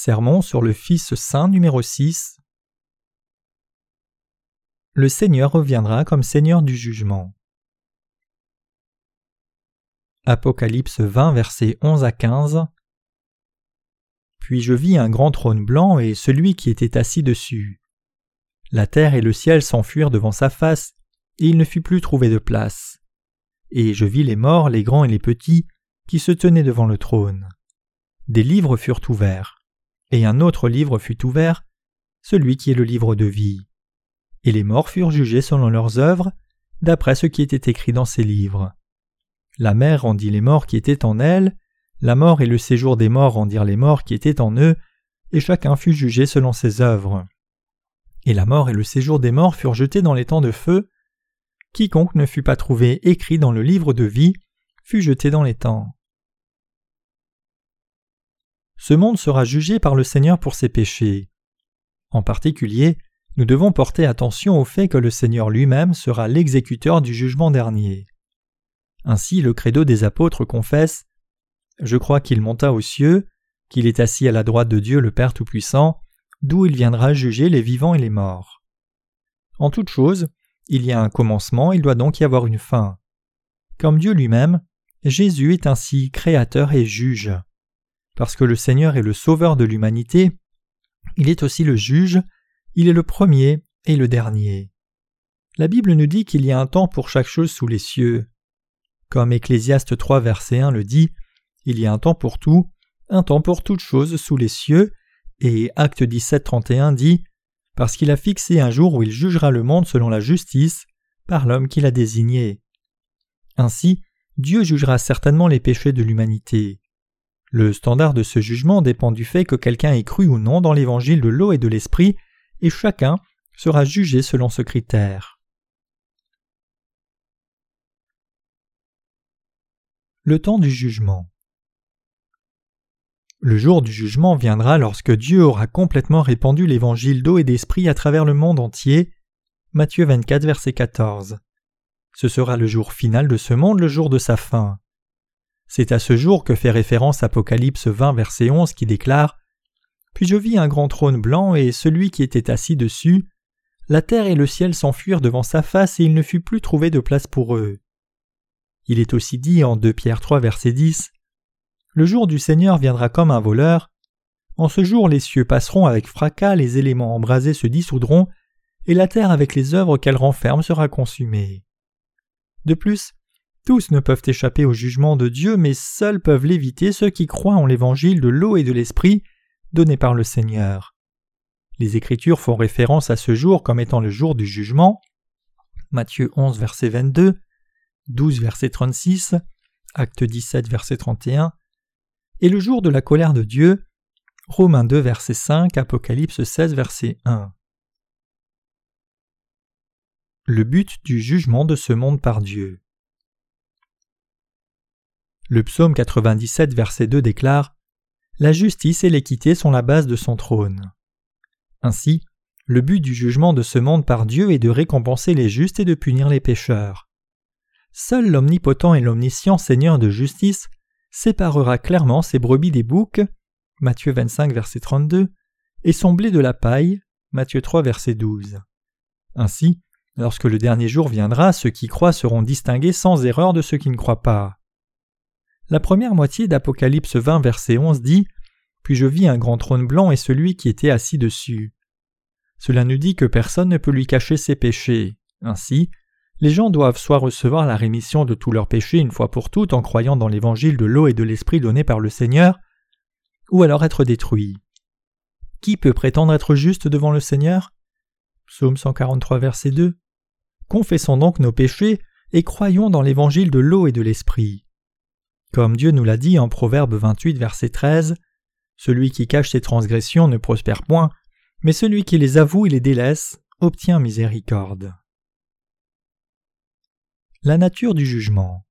Sermon sur le Fils saint numéro 6 Le Seigneur reviendra comme Seigneur du jugement. Apocalypse 20 versets 11 à 15 Puis je vis un grand trône blanc et celui qui était assis dessus. La terre et le ciel s'enfuirent devant sa face, et il ne fut plus trouvé de place. Et je vis les morts, les grands et les petits, qui se tenaient devant le trône. Des livres furent ouverts et un autre livre fut ouvert, celui qui est le livre de vie. Et les morts furent jugés selon leurs œuvres, d'après ce qui était écrit dans ces livres. La mer rendit les morts qui étaient en elle, la mort et le séjour des morts rendirent les morts qui étaient en eux, et chacun fut jugé selon ses œuvres. Et la mort et le séjour des morts furent jetés dans les temps de feu. Quiconque ne fut pas trouvé écrit dans le livre de vie fut jeté dans les temps ce monde sera jugé par le Seigneur pour ses péchés. En particulier, nous devons porter attention au fait que le Seigneur lui-même sera l'exécuteur du jugement dernier. Ainsi le credo des apôtres confesse Je crois qu'il monta aux cieux, qu'il est assis à la droite de Dieu le Père Tout-Puissant, d'où il viendra juger les vivants et les morts. En toute chose, il y a un commencement, il doit donc y avoir une fin. Comme Dieu lui-même, Jésus est ainsi créateur et juge. Parce que le Seigneur est le sauveur de l'humanité, il est aussi le juge, il est le premier et le dernier. La Bible nous dit qu'il y a un temps pour chaque chose sous les cieux. Comme Ecclésiaste 3 verset 1 le dit, il y a un temps pour tout, un temps pour toutes choses sous les cieux, et Acte 17 31 dit parce qu'il a fixé un jour où il jugera le monde selon la justice par l'homme qu'il a désigné. Ainsi, Dieu jugera certainement les péchés de l'humanité. Le standard de ce jugement dépend du fait que quelqu'un ait cru ou non dans l'évangile de l'eau et de l'esprit, et chacun sera jugé selon ce critère. Le temps du jugement Le jour du jugement viendra lorsque Dieu aura complètement répandu l'évangile d'eau et d'esprit à travers le monde entier. Matthieu 24, verset 14. Ce sera le jour final de ce monde, le jour de sa fin. C'est à ce jour que fait référence Apocalypse 20 verset 11 qui déclare Puis je vis un grand trône blanc et celui qui était assis dessus. La terre et le ciel s'enfuirent devant sa face et il ne fut plus trouvé de place pour eux. Il est aussi dit en 2 Pierre 3 verset 10 Le jour du Seigneur viendra comme un voleur. En ce jour les cieux passeront avec fracas, les éléments embrasés se dissoudront, et la terre avec les œuvres qu'elle renferme sera consumée. De plus, tous ne peuvent échapper au jugement de Dieu, mais seuls peuvent l'éviter ceux qui croient en l'évangile de l'eau et de l'esprit donné par le Seigneur. Les Écritures font référence à ce jour comme étant le jour du jugement. Matthieu 11, verset 22, 12, verset 36, Acte 17, verset 31, et le jour de la colère de Dieu. Romains 2, verset 5, Apocalypse 16, verset 1. Le but du jugement de ce monde par Dieu. Le psaume 97, verset 2 déclare La justice et l'équité sont la base de son trône. Ainsi, le but du jugement de ce monde par Dieu est de récompenser les justes et de punir les pécheurs. Seul l'omnipotent et l'omniscient Seigneur de justice séparera clairement ses brebis des boucs, Matthieu 25, verset 32, et son blé de la paille, Matthieu 3, verset 12. Ainsi, lorsque le dernier jour viendra, ceux qui croient seront distingués sans erreur de ceux qui ne croient pas. La première moitié d'Apocalypse 20 verset 11 dit Puis je vis un grand trône blanc et celui qui était assis dessus. Cela nous dit que personne ne peut lui cacher ses péchés. Ainsi, les gens doivent soit recevoir la rémission de tous leurs péchés une fois pour toutes en croyant dans l'évangile de l'eau et de l'esprit donné par le Seigneur, ou alors être détruits. Qui peut prétendre être juste devant le Seigneur Psaume 143 verset 2 Confessons donc nos péchés et croyons dans l'évangile de l'eau et de l'esprit. Comme Dieu nous l'a dit en Proverbe 28, verset 13, Celui qui cache ses transgressions ne prospère point, mais celui qui les avoue et les délaisse obtient miséricorde. La nature du jugement.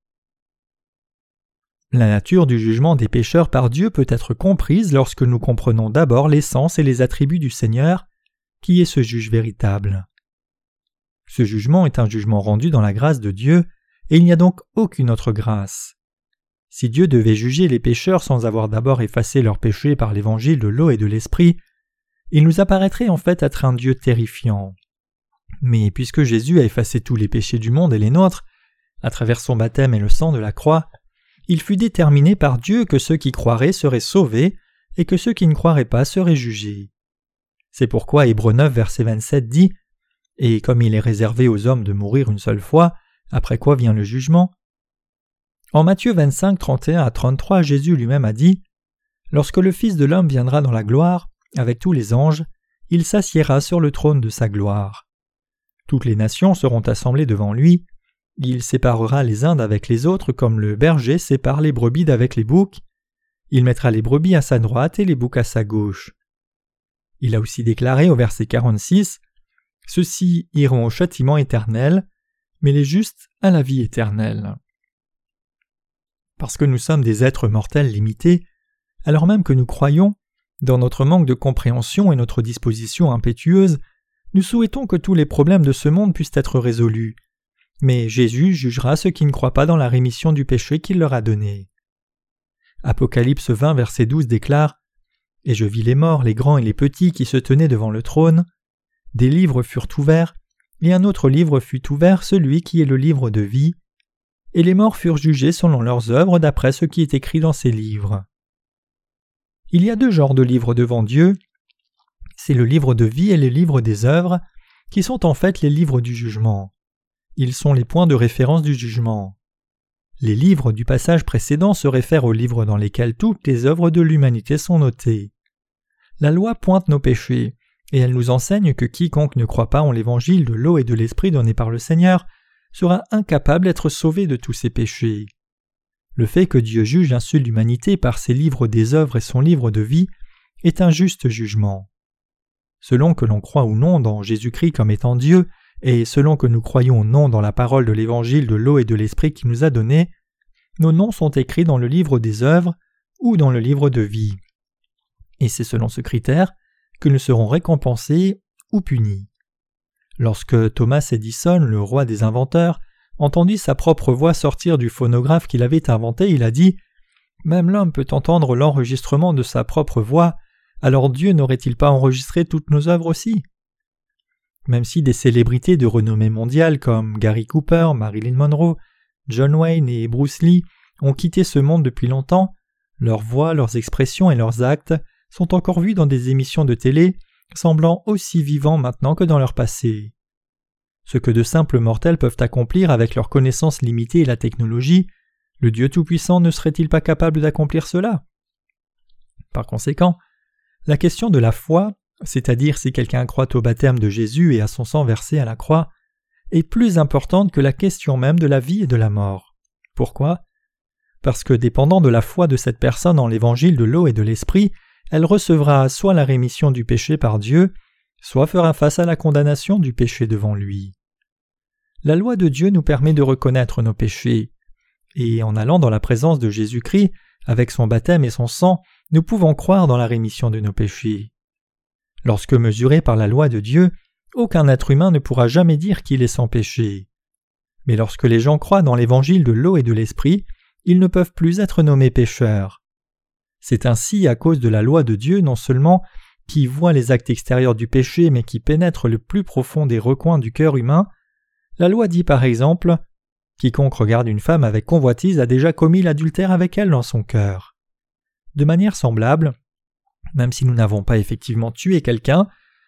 La nature du jugement des pécheurs par Dieu peut être comprise lorsque nous comprenons d'abord l'essence et les attributs du Seigneur, qui est ce juge véritable. Ce jugement est un jugement rendu dans la grâce de Dieu, et il n'y a donc aucune autre grâce. Si Dieu devait juger les pécheurs sans avoir d'abord effacé leurs péchés par l'évangile de l'eau et de l'esprit, il nous apparaîtrait en fait être un Dieu terrifiant. Mais puisque Jésus a effacé tous les péchés du monde et les nôtres, à travers son baptême et le sang de la croix, il fut déterminé par Dieu que ceux qui croiraient seraient sauvés et que ceux qui ne croiraient pas seraient jugés. C'est pourquoi Hébreu 9, verset 27 dit Et comme il est réservé aux hommes de mourir une seule fois, après quoi vient le jugement? En Matthieu 25, 31 à 33, Jésus lui-même a dit Lorsque le Fils de l'homme viendra dans la gloire, avec tous les anges, il s'assiera sur le trône de sa gloire. Toutes les nations seront assemblées devant lui, il séparera les uns d'avec les autres comme le berger sépare les brebis d'avec les boucs. Il mettra les brebis à sa droite et les boucs à sa gauche. Il a aussi déclaré au verset 46 Ceux-ci iront au châtiment éternel, mais les justes à la vie éternelle. Parce que nous sommes des êtres mortels limités, alors même que nous croyons, dans notre manque de compréhension et notre disposition impétueuse, nous souhaitons que tous les problèmes de ce monde puissent être résolus. Mais Jésus jugera ceux qui ne croient pas dans la rémission du péché qu'il leur a donné. Apocalypse 20, verset 12 déclare Et je vis les morts, les grands et les petits qui se tenaient devant le trône. Des livres furent ouverts, et un autre livre fut ouvert, celui qui est le livre de vie. Et les morts furent jugés selon leurs œuvres d'après ce qui est écrit dans ces livres. Il y a deux genres de livres devant Dieu. C'est le livre de vie et le livre des œuvres, qui sont en fait les livres du jugement. Ils sont les points de référence du jugement. Les livres du passage précédent se réfèrent aux livres dans lesquels toutes les œuvres de l'humanité sont notées. La loi pointe nos péchés, et elle nous enseigne que quiconque ne croit pas en l'évangile de l'eau et de l'esprit donné par le Seigneur sera incapable d'être sauvé de tous ses péchés. Le fait que Dieu juge ainsi l'humanité par ses livres des œuvres et son livre de vie est un juste jugement. Selon que l'on croit ou non dans Jésus-Christ comme étant Dieu, et selon que nous croyons non dans la parole de l'évangile de l'eau et de l'esprit qui nous a donné, nos noms sont écrits dans le livre des œuvres ou dans le livre de vie. Et c'est selon ce critère que nous serons récompensés ou punis. Lorsque Thomas Edison, le roi des inventeurs, entendit sa propre voix sortir du phonographe qu'il avait inventé, il a dit Même l'homme peut entendre l'enregistrement de sa propre voix, alors Dieu n'aurait-il pas enregistré toutes nos œuvres aussi? Même si des célébrités de renommée mondiale comme Gary Cooper, Marilyn Monroe, John Wayne et Bruce Lee ont quitté ce monde depuis longtemps, leurs voix, leurs expressions et leurs actes sont encore vus dans des émissions de télé, semblant aussi vivants maintenant que dans leur passé. Ce que de simples mortels peuvent accomplir avec leurs connaissances limitées et la technologie, le Dieu Tout-Puissant ne serait-il pas capable d'accomplir cela? Par conséquent, la question de la foi c'est-à-dire si quelqu'un croit au baptême de Jésus et à son sang versé à la croix, est plus importante que la question même de la vie et de la mort. Pourquoi? Parce que dépendant de la foi de cette personne en l'évangile de l'eau et de l'esprit, elle recevra soit la rémission du péché par Dieu, soit fera face à la condamnation du péché devant lui. La loi de Dieu nous permet de reconnaître nos péchés, et en allant dans la présence de Jésus-Christ, avec son baptême et son sang, nous pouvons croire dans la rémission de nos péchés. Lorsque mesuré par la loi de Dieu, aucun être humain ne pourra jamais dire qu'il est sans péché. Mais lorsque les gens croient dans l'évangile de l'eau et de l'esprit, ils ne peuvent plus être nommés pécheurs. C'est ainsi à cause de la loi de Dieu non seulement qui voit les actes extérieurs du péché mais qui pénètre le plus profond des recoins du cœur humain, la loi dit par exemple Quiconque regarde une femme avec convoitise a déjà commis l'adultère avec elle dans son cœur. De manière semblable, même si nous n'avons pas effectivement tué quelqu'un,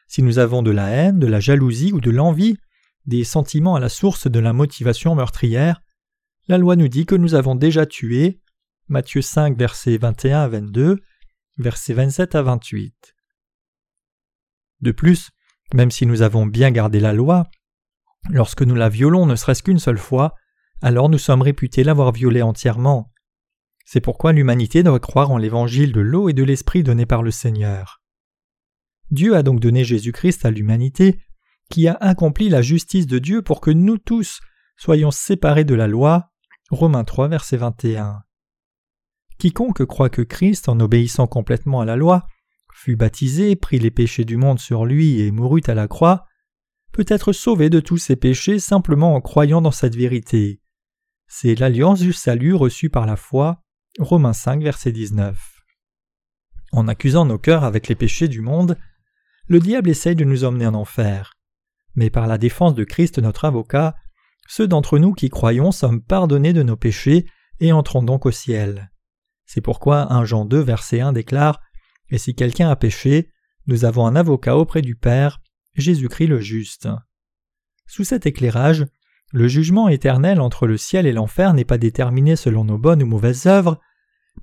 si nous avons de la haine, de la jalousie ou de l'envie, des sentiments à la source de la motivation meurtrière, la loi nous dit que nous avons déjà tué. Matthieu 5, versets 21 à 22, versets 27 à 28. De plus, même si nous avons bien gardé la loi, lorsque nous la violons ne serait-ce qu'une seule fois, alors nous sommes réputés l'avoir violée entièrement. C'est pourquoi l'humanité doit croire en l'évangile de l'eau et de l'esprit donné par le Seigneur. Dieu a donc donné Jésus-Christ à l'humanité, qui a accompli la justice de Dieu pour que nous tous soyons séparés de la loi. Romains 3, verset 21. Quiconque croit que Christ, en obéissant complètement à la loi, fut baptisé, prit les péchés du monde sur lui et mourut à la croix, peut être sauvé de tous ses péchés simplement en croyant dans cette vérité. C'est l'alliance du salut reçue par la foi Romains 5, verset 19. En accusant nos cœurs avec les péchés du monde, le diable essaye de nous emmener en enfer. Mais par la défense de Christ notre avocat, ceux d'entre nous qui croyons sommes pardonnés de nos péchés et entrons donc au ciel. C'est pourquoi 1 Jean 2 verset 1 déclare Et si quelqu'un a péché, nous avons un avocat auprès du Père, Jésus-Christ le juste. Sous cet éclairage, le jugement éternel entre le ciel et l'enfer n'est pas déterminé selon nos bonnes ou mauvaises œuvres,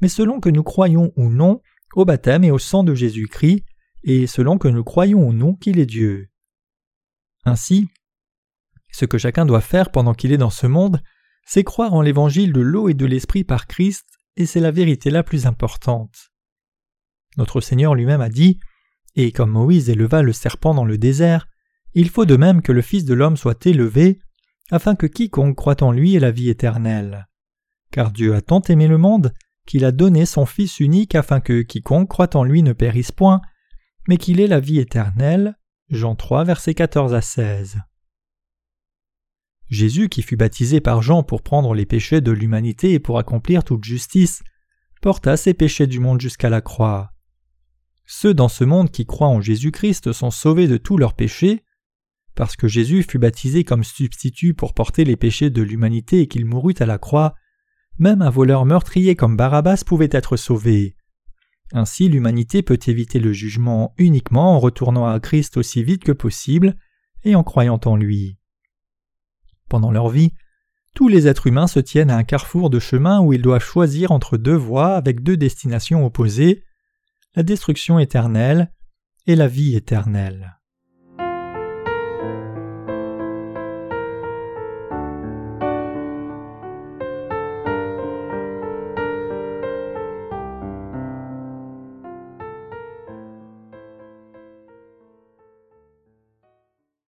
mais selon que nous croyons ou non au baptême et au sang de Jésus-Christ, et selon que nous croyons ou non qu'il est Dieu. Ainsi, ce que chacun doit faire pendant qu'il est dans ce monde, c'est croire en l'évangile de l'eau et de l'esprit par Christ, et c'est la vérité la plus importante. Notre Seigneur lui-même a dit Et comme Moïse éleva le serpent dans le désert, il faut de même que le Fils de l'homme soit élevé, afin que quiconque croit en lui ait la vie éternelle. Car Dieu a tant aimé le monde qu'il a donné son Fils unique afin que quiconque croit en lui ne périsse point, mais qu'il ait la vie éternelle. Jean 3, versets 14 à 16. Jésus, qui fut baptisé par Jean pour prendre les péchés de l'humanité et pour accomplir toute justice, porta ses péchés du monde jusqu'à la croix. Ceux dans ce monde qui croient en Jésus-Christ sont sauvés de tous leurs péchés, parce que Jésus fut baptisé comme substitut pour porter les péchés de l'humanité et qu'il mourut à la croix, même un voleur meurtrier comme Barabbas pouvait être sauvé. Ainsi l'humanité peut éviter le jugement uniquement en retournant à Christ aussi vite que possible et en croyant en lui. Pendant leur vie, tous les êtres humains se tiennent à un carrefour de chemin où ils doivent choisir entre deux voies avec deux destinations opposées, la destruction éternelle et la vie éternelle.